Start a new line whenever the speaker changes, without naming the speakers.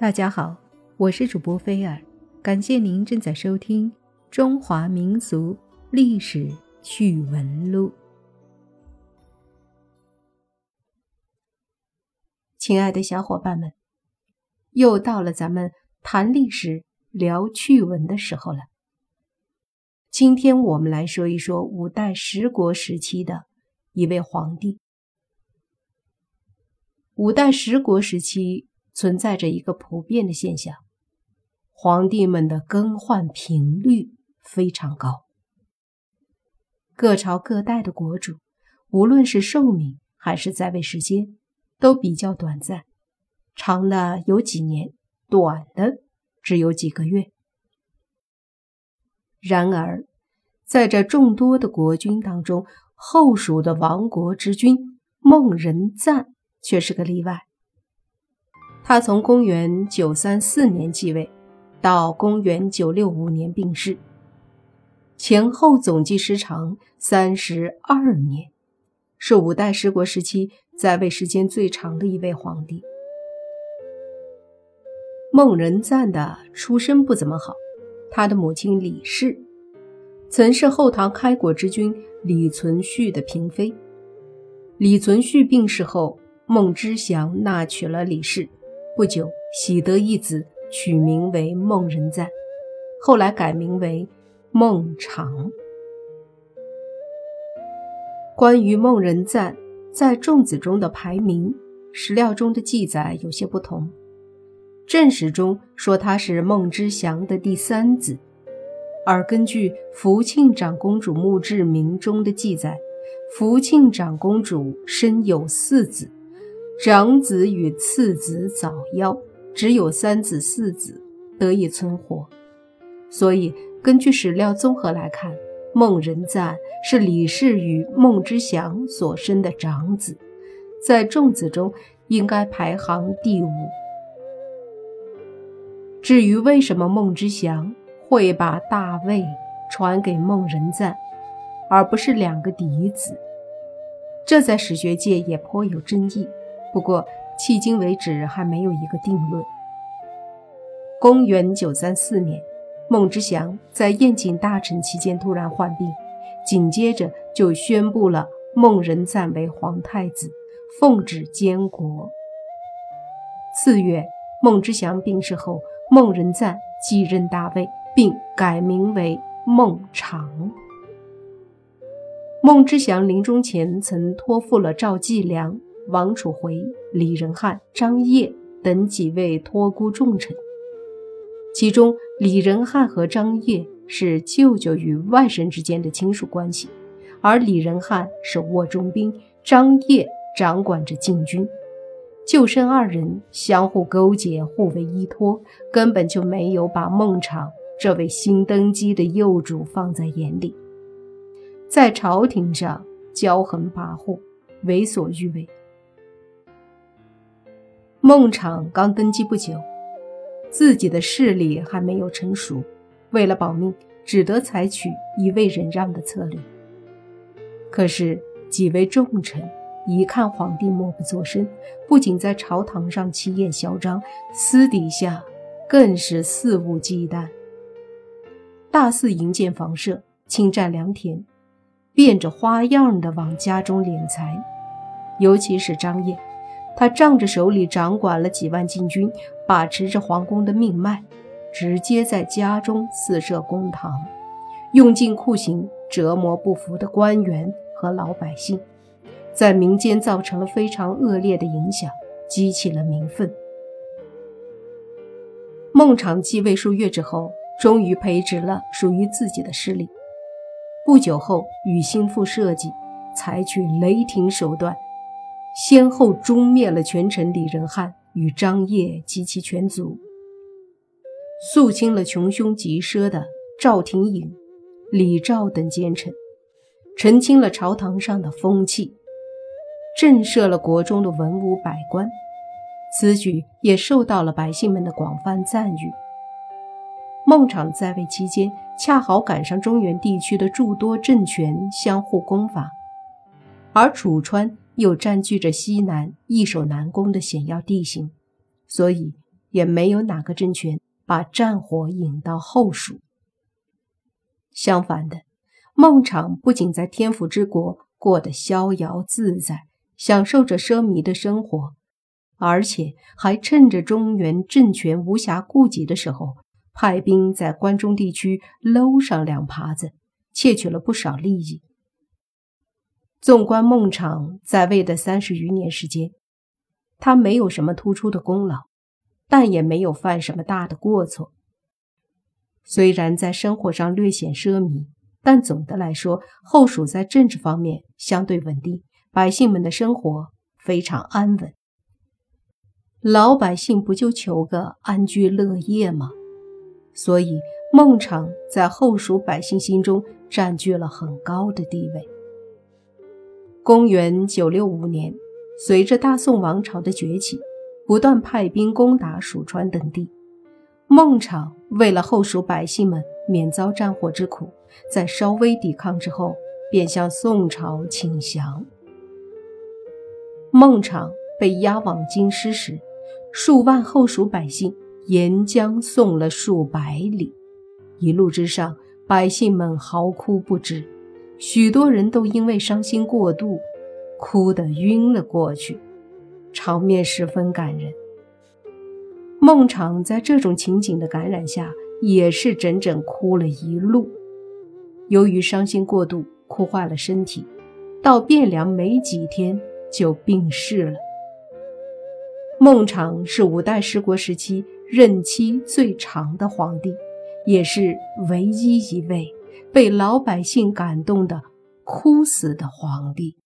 大家好，我是主播菲尔，感谢您正在收听《中华民俗历史趣闻录》。亲爱的小伙伴们，又到了咱们谈历史、聊趣闻的时候了。今天我们来说一说五代十国时期的一位皇帝。五代十国时期。存在着一个普遍的现象：皇帝们的更换频率非常高。各朝各代的国主，无论是寿命还是在位时间，都比较短暂，长的有几年，短的只有几个月。然而，在这众多的国君当中，后蜀的亡国之君孟仁赞却是个例外。他从公元九三四年继位，到公元九六五年病逝，前后总计时长三十二年，是五代十国时期在位时间最长的一位皇帝。孟仁赞的出身不怎么好，他的母亲李氏曾是后唐开国之君李存勖的嫔妃。李存勖病逝后，孟知祥纳娶了李氏。不久，喜得一子，取名为孟仁赞，后来改名为孟昶。关于孟仁赞在众子中的排名，史料中的记载有些不同。正史中说他是孟知祥的第三子，而根据福庆长公主墓志铭中的记载，福庆长公主生有四子。长子与次子早夭，只有三子四子得以存活。所以，根据史料综合来看，孟仁赞是李氏与孟知祥所生的长子，在众子中应该排行第五。至于为什么孟知祥会把大位传给孟仁赞，而不是两个嫡子，这在史学界也颇有争议。不过，迄今为止还没有一个定论。公元九三四年，孟知祥在宴请大臣期间突然患病，紧接着就宣布了孟仁赞为皇太子，奉旨监国。次月，孟知祥病逝后，孟仁赞继任大位，并改名为孟昶。孟知祥临终前曾托付了赵继良。王楚回、李仁汉、张掖等几位托孤重臣，其中李仁汉和张掖是舅舅与外甥之间的亲属关系，而李仁汉是握重兵，张掖掌管着禁军，舅甥二人相互勾结，互为依托，根本就没有把孟昶这位新登基的幼主放在眼里，在朝廷上骄横跋扈，为所欲为。孟昶刚登基不久，自己的势力还没有成熟，为了保命，只得采取一味忍让的策略。可是几位重臣一看皇帝默不作声，不仅在朝堂上气焰嚣张，私底下更是肆无忌惮，大肆营建房舍，侵占良田，变着花样的往家中敛财，尤其是张掖。他仗着手里掌管了几万禁军，把持着皇宫的命脉，直接在家中私设公堂，用尽酷刑折磨不服的官员和老百姓，在民间造成了非常恶劣的影响，激起了民愤。孟昶继位数月之后，终于培植了属于自己的势力。不久后，与心腹设计，采取雷霆手段。先后诛灭了权臣李仁汉与张掖及其全族，肃清了穷凶极奢的赵廷颖、李肇等奸臣，澄清了朝堂上的风气，震慑了国中的文武百官。此举也受到了百姓们的广泛赞誉。孟昶在位期间，恰好赶上中原地区的诸多政权相互攻伐，而楚川。又占据着西南易守难攻的险要地形，所以也没有哪个政权把战火引到后蜀。相反的，孟昶不仅在天府之国过得逍遥自在，享受着奢靡的生活，而且还趁着中原政权无暇顾及的时候，派兵在关中地区搂上两耙子，窃取了不少利益。纵观孟昶在位的三十余年时间，他没有什么突出的功劳，但也没有犯什么大的过错。虽然在生活上略显奢靡，但总的来说，后蜀在政治方面相对稳定，百姓们的生活非常安稳。老百姓不就求个安居乐业吗？所以孟昶在后蜀百姓心中占据了很高的地位。公元九六五年，随着大宋王朝的崛起，不断派兵攻打蜀川等地。孟昶为了后蜀百姓们免遭战火之苦，在稍微抵抗之后，便向宋朝请降。孟昶被押往京师时，数万后蜀百姓沿江送了数百里，一路之上，百姓们嚎哭不止，许多人都因为伤心过度，哭得晕了过去，场面十分感人。孟昶在这种情景的感染下，也是整整哭了一路。由于伤心过度，哭坏了身体，到汴梁没几天就病逝了。孟昶是五代十国时期任期最长的皇帝，也是唯一一位被老百姓感动的哭死的皇帝。